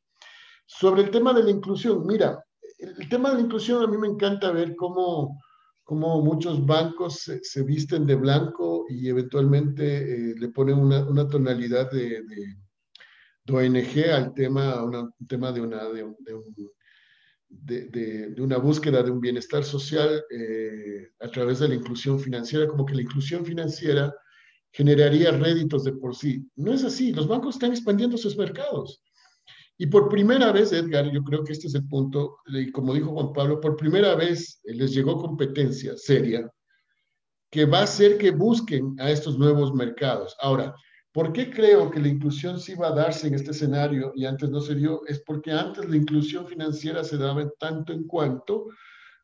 Sobre el tema de la inclusión, mira, el, tema de la inclusión a mí me encanta ver cómo, cómo muchos bancos se, visten de blanco y eventualmente eh, le ponen una, una tonalidad de ONG al tema, un tema de una, de, de, de, una búsqueda de un bienestar social eh, a través de la inclusión financiera, como que la inclusión financiera generaría réditos de por sí. No es así, los bancos están expandiendo sus mercados. Y por primera vez, Edgar, yo creo que este es el punto, y como dijo Juan Pablo, por primera vez les llegó competencia seria que va a hacer que busquen a estos nuevos mercados. Ahora, ¿Por qué creo que la inclusión sí va a darse en este escenario y antes no se dio? Es porque antes la inclusión financiera se daba tanto en cuanto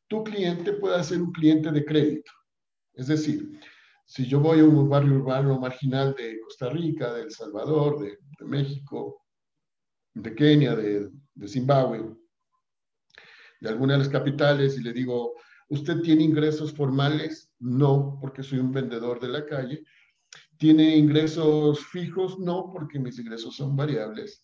tu cliente pueda ser un cliente de crédito. Es decir, si yo voy a un barrio urbano marginal de Costa Rica, de El Salvador, de, México, de Kenia, de, de Zimbabue, de alguna de las capitales y le digo, ¿usted tiene ingresos formales? No, porque soy un vendedor de la calle ¿Tiene ingresos fijos? No, porque mis ingresos son variables.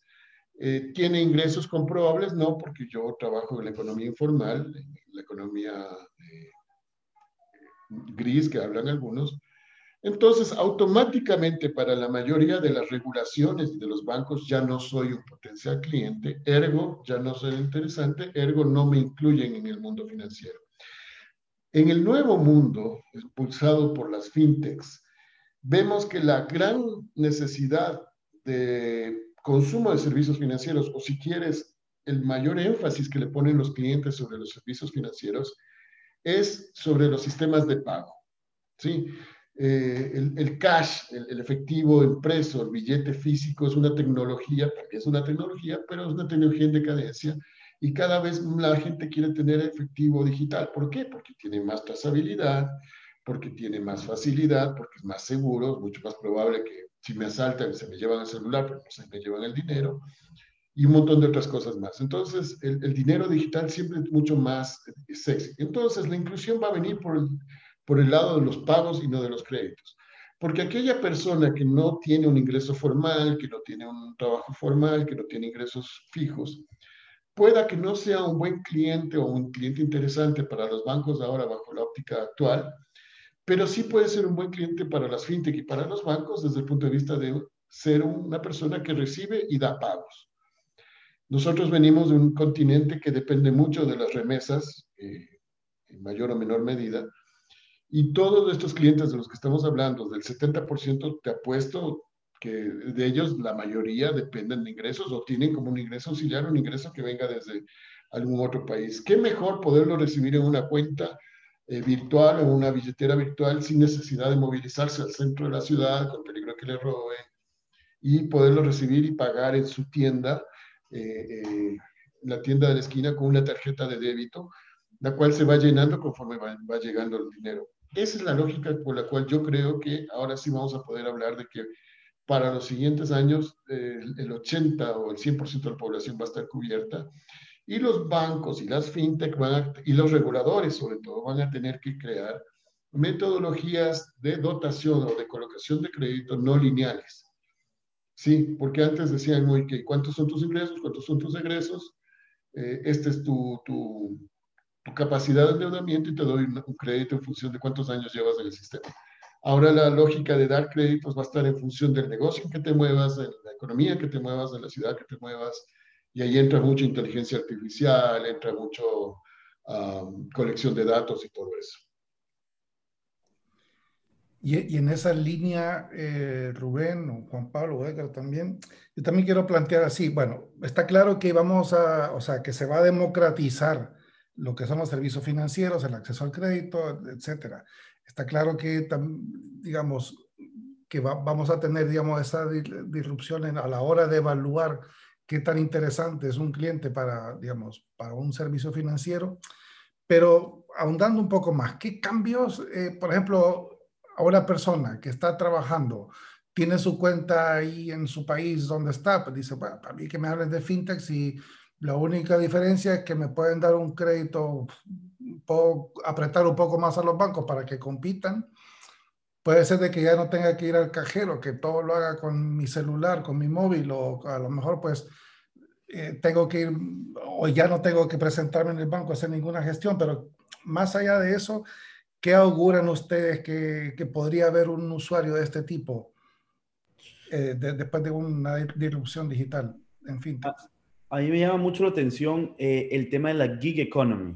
Eh, ¿Tiene ingresos comprobables? No, porque yo trabajo en la economía informal, en la economía eh, gris que hablan algunos. Entonces, automáticamente para la mayoría de las regulaciones de los bancos ya no soy un potencial cliente, ergo ya no soy interesante, ergo no me incluyen en el mundo financiero. En el nuevo mundo, impulsado por las fintechs, vemos que la gran necesidad de consumo de servicios financieros, o si quieres, el mayor énfasis que le ponen los clientes sobre los servicios financieros, es sobre los sistemas de pago. ¿sí? Eh, el, cash, el, efectivo impreso, el billete físico es una tecnología, es una tecnología, pero es una tecnología en decadencia y cada vez la gente quiere tener efectivo digital. ¿Por qué? Porque tiene más trazabilidad, porque tiene más facilidad, porque es más seguro, es mucho más probable que si me asaltan se me llevan el celular, pero no se me llevan el dinero, y un montón de otras cosas más. Entonces, el, el dinero digital siempre es mucho más eh, sexy. Entonces, la inclusión va a venir por el, por el lado de los pagos y no de los créditos. Porque aquella persona que no tiene un ingreso formal, que no tiene un trabajo formal, que no tiene ingresos fijos, pueda que no sea un buen cliente o un cliente interesante para los bancos ahora bajo la óptica actual, pero sí puede ser un buen cliente para las fintech y para los bancos desde el punto de vista de ser una persona que recibe y da pagos. Nosotros venimos de un continente que depende mucho de las remesas, eh, en mayor o menor medida, y todos estos clientes de los que estamos hablando, del 70% te apuesto que de ellos la mayoría dependen de ingresos o tienen como un ingreso auxiliar un ingreso que venga desde algún otro país. ¿Qué mejor poderlo recibir en una cuenta eh, virtual o una billetera virtual sin necesidad de movilizarse al centro de la ciudad con peligro que le roben y poderlo recibir y pagar en su tienda, eh, eh, la tienda de la esquina con una tarjeta de débito, la cual se va llenando conforme va, llegando el dinero. Esa es la lógica por la cual yo creo que ahora sí vamos a poder hablar de que para los siguientes años el 80 o el 100% de la población va a estar cubierta y los bancos y las fintech van y los reguladores sobre todo van a tener que crear metodologías de dotación o de colocación de crédito no lineales. Sí, porque antes decían muy que cuántos son tus ingresos, cuántos son tus egresos, eh, esta es tu, tu, capacidad de endeudamiento y te doy un crédito en función de cuántos años llevas en el sistema. Ahora la lógica de dar créditos va a estar en función del negocio en que te muevas, de la economía que te muevas, de la ciudad que te muevas, y ahí entra mucha inteligencia artificial, entra mucho colección de datos y todo eso. Y, en esa línea, eh, Rubén o Juan Pablo o Edgar también, yo también quiero plantear así, bueno, está claro que vamos a, o sea, que se va a democratizar lo que son los servicios financieros, el acceso al crédito, etcétera. Está claro que, digamos, que vamos a tener, digamos, esa disrupción a la hora de evaluar qué tan interesante es un cliente para, digamos, para un servicio financiero. Pero ahondando un poco más, ¿qué cambios, eh, por ejemplo, a una persona que está trabajando, tiene su cuenta ahí en su país donde está, pues dice, bueno, para mí que me hablen de fintechs y la única diferencia es que me pueden dar un crédito, puedo apretar un poco más a los bancos para que compitan. Puede ser de que ya no tenga que ir al cajero, que todo lo haga con mi celular, con mi móvil, o a lo mejor pues eh, tengo que ir, o ya no tengo que presentarme en el banco a hacer ninguna gestión, pero más allá de eso, ¿qué auguran ustedes que, podría haber un usuario de este tipo eh, después de una disrupción digital en fin? A mí me llama mucho la atención eh, el tema de la gig economy.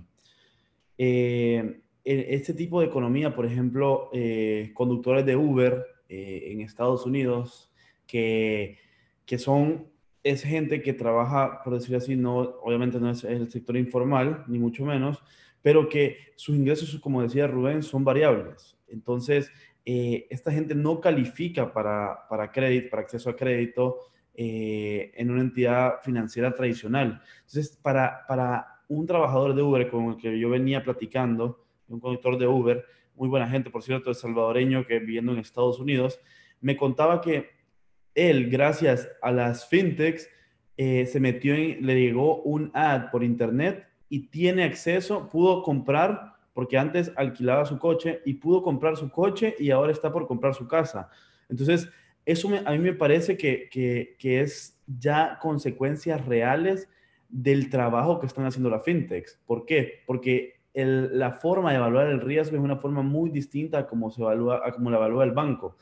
Eh, este tipo de economía, por ejemplo, eh, conductores de Uber en Estados Unidos, que, que son, es gente que trabaja, por decirlo así, no, obviamente no es el sector informal, ni mucho menos, pero que sus ingresos, como decía Rubén, son variables. Entonces, esta gente no califica para, para crédito, para acceso a crédito, eh, en una entidad financiera tradicional. Entonces, para, para un trabajador de Uber con el que yo venía platicando, un conductor de Uber, muy buena gente, por cierto, es salvadoreño que viviendo en Estados Unidos, me contaba que él, gracias a las fintechs, eh, se metió en, le llegó un ad por internet y tiene acceso, pudo comprar, porque antes alquilaba su coche y pudo comprar su coche y ahora está por comprar su casa. Entonces, eso a mí me parece que, que, es ya consecuencias reales del trabajo que están haciendo las fintechs. ¿Por qué? Porque la forma de evaluar el riesgo es una forma muy distinta a como, se evalúa, a como la evalúa el banco.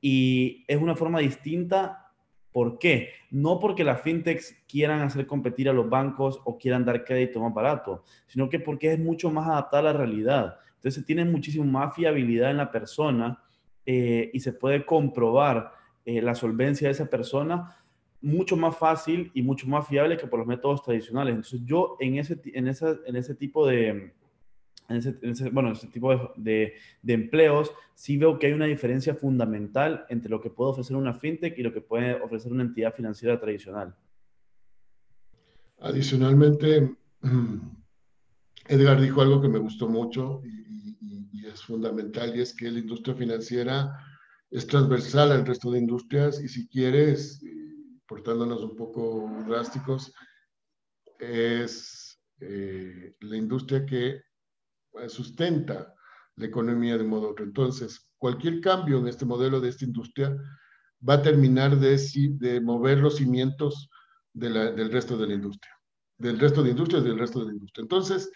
Y es una forma distinta, ¿por qué? No porque las fintechs quieran hacer competir a los bancos o quieran dar crédito más barato, sino que porque es mucho más adaptada a la realidad. Entonces tiene muchísimo más fiabilidad en la persona eh, y se puede comprobar eh, la solvencia de esa persona mucho más fácil y mucho más fiable que por los métodos tradicionales. Entonces yo en ese, en en ese tipo de... Bueno, ese tipo de, de, empleos, sí veo que hay una diferencia fundamental entre lo que puede ofrecer una fintech y lo que puede ofrecer una entidad financiera tradicional. Adicionalmente, Edgar dijo algo que me gustó mucho y es fundamental, y es que la industria financiera es transversal al resto de industrias y si quieres, portándonos un poco drásticos, es eh, la industria que eh, sustenta la economía de modo otro. Entonces, cualquier cambio en este modelo de esta industria va a terminar de, de mover los cimientos del resto de la industria, del resto de industrias, del resto de la industria. Entonces,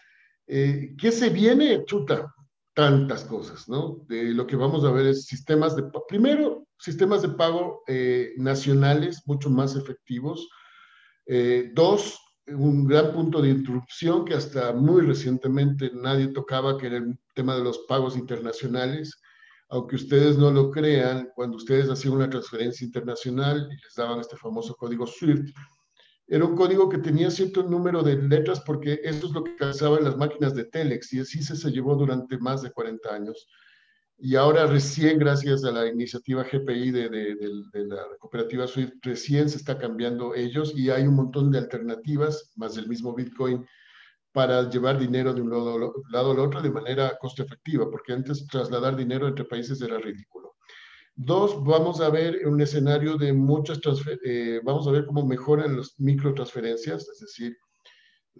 eh, ¿qué se viene? Chuta, tantas cosas, ¿no? De lo que vamos a ver es sistemas de, primero, sistemas de pago eh, nacionales mucho más efectivos. Eh, dos, un gran punto de interrupción que hasta muy recientemente nadie tocaba, que era el tema de los pagos internacionales. Aunque ustedes no lo crean, cuando ustedes hacían una transferencia internacional y les daban este famoso código SWIFT, era un código que tenía cierto número de letras porque eso es lo que calzaban las máquinas de Telex y así se, llevó durante más de 40 años. Y ahora recién, gracias a la iniciativa GPI de, de, la cooperativa SWIFT, recién se está cambiando ellos y hay un montón de alternativas, más el mismo Bitcoin, para llevar dinero de un lado, lado al otro de manera costo efectiva, porque antes trasladar dinero entre países era ridículo. Dos, vamos a ver un escenario de muchas eh, vamos a ver cómo mejoran las microtransferencias, es decir,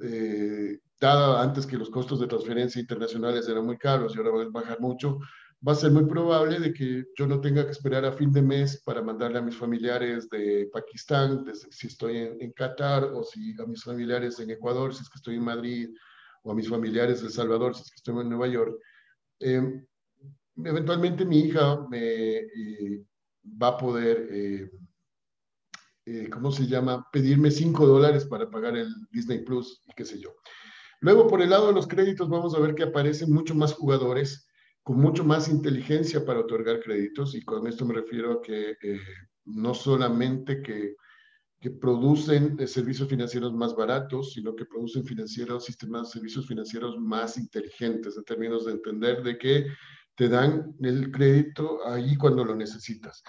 eh, dada antes que los costos de transferencia internacionales eran muy caros y ahora van a bajar mucho, va a ser muy probable de que yo no tenga que esperar a fin de mes para mandarle a mis familiares de Pakistán, si estoy en, Qatar, o si a mis familiares en Ecuador, si es que estoy en Madrid, o a mis familiares de El Salvador, si es que estoy en Nueva York. Eh, eventualmente mi hija me eh, va a poder, eh, eh, ¿cómo se llama?, pedirme 5 dólares para pagar el Disney Plus y qué sé yo. Luego, por el lado de los créditos, vamos a ver que aparecen mucho más jugadores con mucho más inteligencia para otorgar créditos y con esto me refiero a que no solamente que, que producen servicios financieros más baratos, sino que producen financieros, sistemas servicios financieros más inteligentes en términos de entender de que te dan el crédito ahí cuando lo necesitas.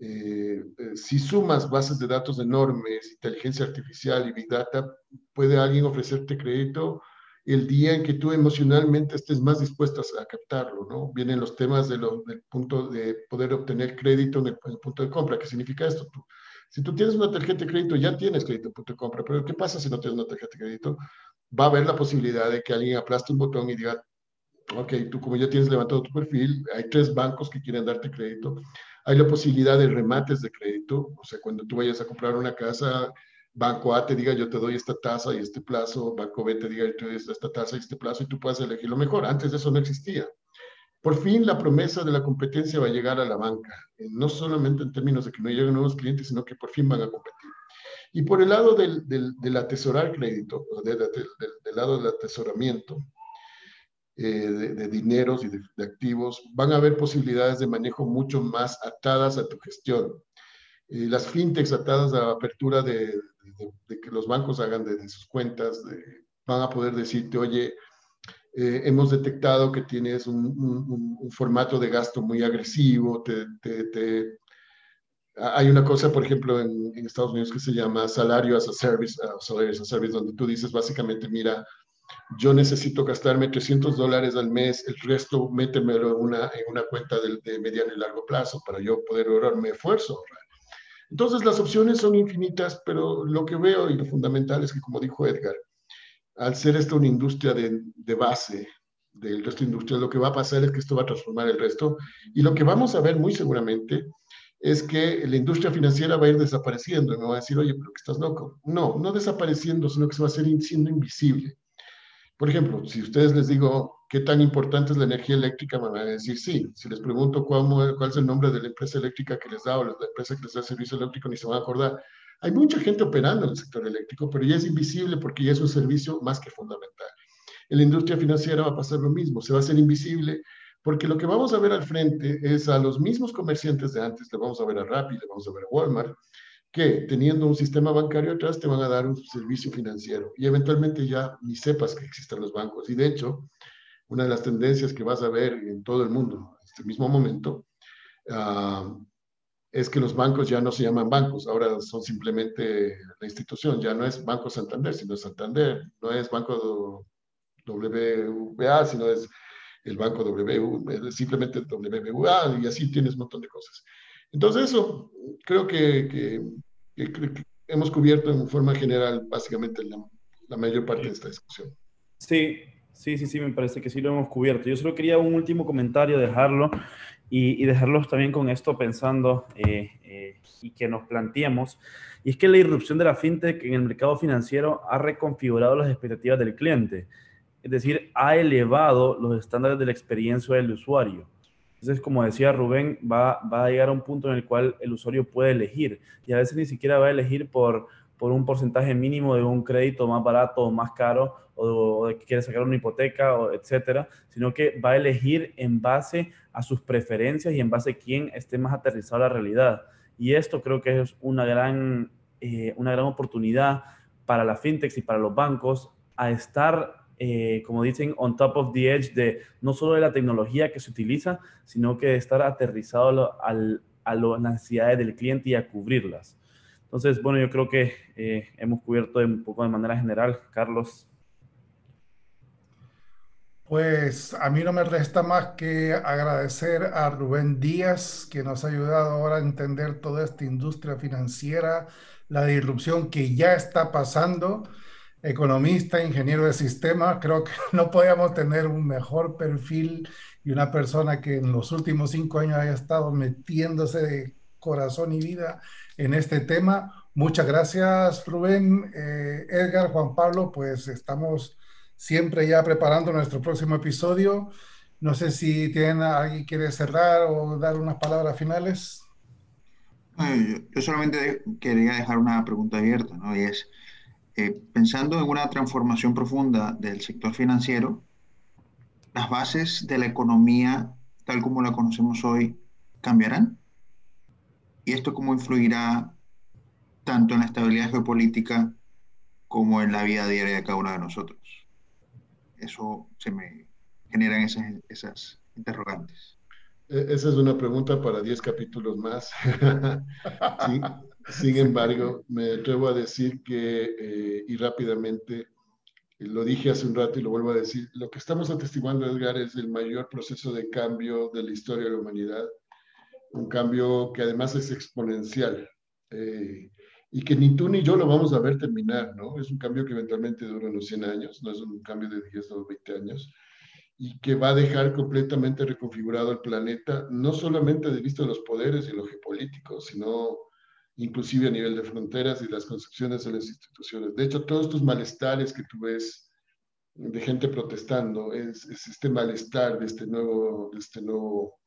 Eh, eh, si sumas bases de datos enormes, inteligencia artificial y big data, puede alguien ofrecerte crédito el día en que tú emocionalmente estés más dispuesto a captarlo, ¿no? Vienen los temas de lo, del punto de poder obtener crédito en el, punto de compra. ¿Qué significa esto? si tú tienes una tarjeta de crédito, ya tienes crédito en punto de compra, pero ¿qué pasa si no tienes una tarjeta de crédito? Va a haber la posibilidad de que alguien aplaste un botón y diga, ok, tú como ya tienes levantado tu perfil, hay tres bancos que quieren darte crédito, hay la posibilidad de remates de crédito, o sea, cuando tú vayas a comprar una casa, Banco A te diga yo te doy esta tasa y este plazo, Banco B te diga yo te doy esta tasa y este plazo y tú puedes elegir lo mejor. Antes de eso no existía. Por fin la promesa de la competencia va a llegar a la banca, eh, no solamente en términos de que no lleguen nuevos clientes, sino que por fin van a competir. Y por el lado del, del, atesorar crédito, del, del lado del atesoramiento, eh, de, dineros y de, activos, van a haber posibilidades de manejo mucho más atadas a tu gestión. Eh, las fintechs atadas a la apertura de, que los bancos hagan de, sus cuentas, van a poder decirte, oye, eh, hemos detectado que tienes un, formato de gasto muy agresivo, hay una cosa, por ejemplo, en, en, Estados Unidos que se llama salario as a service, uh, salario as a service, donde tú dices básicamente, mira, yo necesito gastarme 300 dólares al mes, el resto métemelo en una, en una cuenta de, de, mediano y largo plazo para yo poder ahorrarme esfuerzo. Entonces las opciones son infinitas, pero lo que veo y lo fundamental es que, como dijo Edgar, al ser esto una industria de, de base del resto industrial, lo que va a pasar es que esto va a transformar el resto y lo que vamos a ver muy seguramente es que la industria financiera va a ir desapareciendo y me va a decir, oye, pero que estás loco. No, no desapareciendo, sino que se va a ser siendo invisible. Por ejemplo, si ustedes les digo qué tan importante es la energía eléctrica, me van a decir sí. Si les pregunto cuál, cuál es el nombre de la empresa eléctrica que les da o la empresa que les da el servicio eléctrico, ni se van a acordar. Hay mucha gente operando en el sector eléctrico, pero ya es invisible porque ya es un servicio más que fundamental. En la industria financiera va a pasar lo mismo, se va a hacer invisible porque lo que vamos a ver al frente es a los mismos comerciantes de antes, le vamos a ver a Rappi, le vamos a ver a Walmart, que teniendo un sistema bancario atrás te van a dar un servicio financiero y eventualmente ya ni sepas que existen los bancos. Y de hecho, una de las tendencias que vas a ver en todo el mundo en este mismo momento uh, es que los bancos ya no se llaman bancos, ahora son simplemente la institución, ya no es Banco Santander, sino Santander, no es Banco WBA, sino es el Banco W, simplemente WBA, y así tienes un montón de cosas. Entonces eso, creo que, hemos cubierto en forma general básicamente la, mayor parte de esta discusión. Sí, sí, sí, sí, me parece que sí lo hemos cubierto. Yo solo quería un último comentario, dejarlo y, dejarlos también con esto pensando eh, eh, y que nos planteemos. Y es que la irrupción de la fintech en el mercado financiero ha reconfigurado las expectativas del cliente. Es decir, ha elevado los estándares de la experiencia del usuario. Entonces, como decía Rubén, va, a llegar a un punto en el cual el usuario puede elegir y a veces ni siquiera va a elegir por, un porcentaje mínimo de un crédito más barato o más caro o, de que quiere sacar una hipoteca, o etcétera, sino que va a elegir en base a sus preferencias y en base a quién esté más aterrizado a la realidad. Y esto creo que es una gran, eh, una gran oportunidad para la fintech y para los bancos a estar eh, como dicen, on top of the edge de no solo de la tecnología que se utiliza, sino que de estar aterrizado a las necesidades del cliente y a cubrirlas. Entonces, bueno, yo creo que eh, hemos cubierto un poco de manera general. Carlos. Pues a mí no me resta más que agradecer a Rubén Díaz, que nos ha ayudado ahora a entender toda esta industria financiera, la disrupción que ya está pasando economista, ingeniero de sistemas, creo que no podíamos tener un mejor perfil y una persona que en los últimos cinco años haya estado metiéndose de corazón y vida en este tema. Muchas gracias, Rubén, eh, Edgar, Juan Pablo, pues estamos siempre ya preparando nuestro próximo episodio No sé si tienen, alguien quiere cerrar o dar unas palabras finales. Yo solamente quería dejar una pregunta abierta, ¿no? Y es, eh, pensando en una transformación profunda del sector financiero, las bases de la economía, tal como la conocemos hoy, cambiarán. ¿Y esto cómo influirá tanto en la estabilidad geopolítica como en la vida diaria de cada uno de nosotros? Eso se me generan esas, esas interrogantes. E, esa es una pregunta para 10 capítulos más. sin embargo, me atrevo a decir que, eh, y rápidamente, lo dije hace un rato y lo vuelvo a decir, lo que estamos atestiguando, Edgar, es el mayor proceso de cambio de la historia de la humanidad, un cambio que además es exponencial eh, y que ni tú ni yo lo vamos a ver terminar, ¿no? Es un cambio que eventualmente dura unos 100 años, no es un cambio de 10 o 20 años y que va a dejar completamente reconfigurado el planeta, no solamente de vista de los poderes y los geopolíticos, sino inclusive a nivel de fronteras y las construcciones de las instituciones. De hecho, todos estos malestares que tú ves de gente protestando, es, este malestar de este nuevo, de este nuevo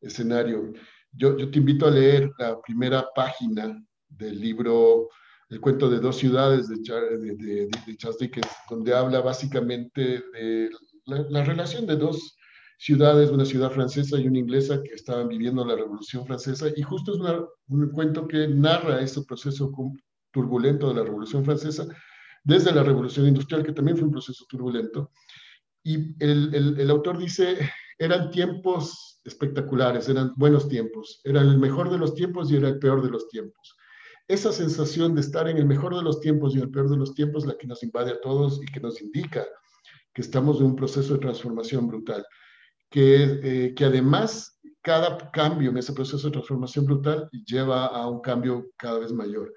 escenario. Yo, yo te invito a leer la primera página del libro El cuento de dos ciudades de, de, de, de Charles Dickens, donde habla básicamente de la, relación de dos ciudades, una ciudad francesa y una inglesa que estaban viviendo la Revolución Francesa, y justo es un cuento que narra este proceso turbulento de la Revolución Francesa, desde la Revolución Industrial, que también fue un proceso turbulento, y el, el, el autor dice, eran tiempos espectaculares, eran buenos tiempos, eran el mejor de los tiempos y era el peor de los tiempos. Esa sensación de estar en el mejor de los tiempos y el peor de los tiempos, la que nos invade a todos y que nos indica que estamos en un proceso de transformación brutal, que, eh, que además cada cambio en ese proceso de transformación brutal lleva a un cambio cada vez mayor.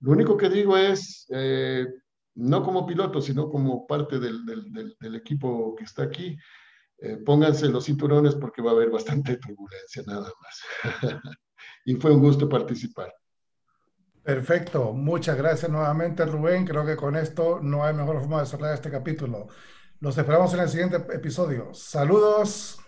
Lo único que digo es, eh, no como piloto, sino como parte del, del, del, equipo que está aquí, eh, pónganse los cinturones porque va a haber bastante turbulencia nada más. y fue un gusto participar. Perfecto, muchas gracias nuevamente Rubén. Creo que con esto no hay mejor forma de cerrar este capítulo. Los esperamos en el siguiente episodio. Saludos.